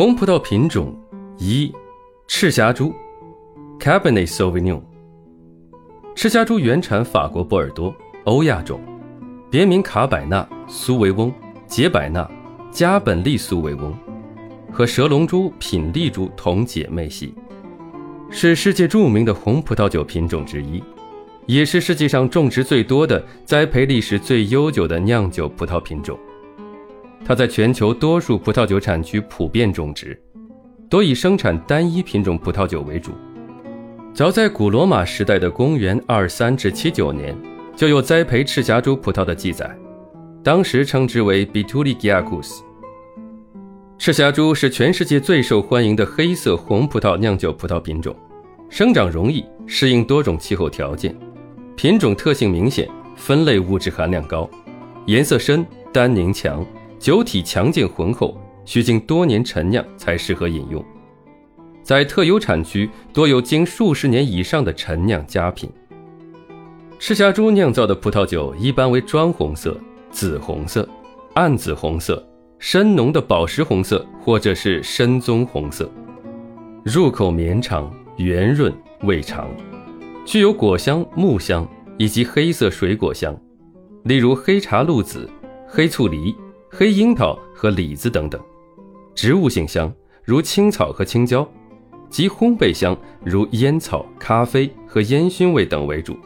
红葡萄品种一，赤霞珠，Cabernet Sauvignon。赤霞珠原产法国波尔多，欧亚种，别名卡百纳、苏维翁、杰百纳、加本利苏维翁，和蛇龙珠、品丽珠同姐妹系，是世界著名的红葡萄酒品种之一，也是世界上种植最多的、栽培历史最悠久的酿酒葡萄品种。它在全球多数葡萄酒产区普遍种植，多以生产单一品种葡萄酒为主。早在古罗马时代的公元二三至七九年，就有栽培赤霞珠葡萄的记载，当时称之为 Bituligiacus。赤霞珠是全世界最受欢迎的黑色红葡萄酿酒葡萄品种，生长容易，适应多种气候条件，品种特性明显，分类物质含量高，颜色深，单宁强。酒体强劲浑厚，需经多年陈酿才适合饮用。在特有产区，多有经数十年以上的陈酿佳品。赤霞珠酿造的葡萄酒一般为砖红色、紫红色、暗紫红色、深浓的宝石红色，或者是深棕红色。入口绵长、圆润、味长，具有果香、木香以及黑色水果香，例如黑茶露子、黑醋梨。黑樱桃和李子等等，植物性香如青草和青椒，及烘焙香如烟草、咖啡和烟熏味等为主。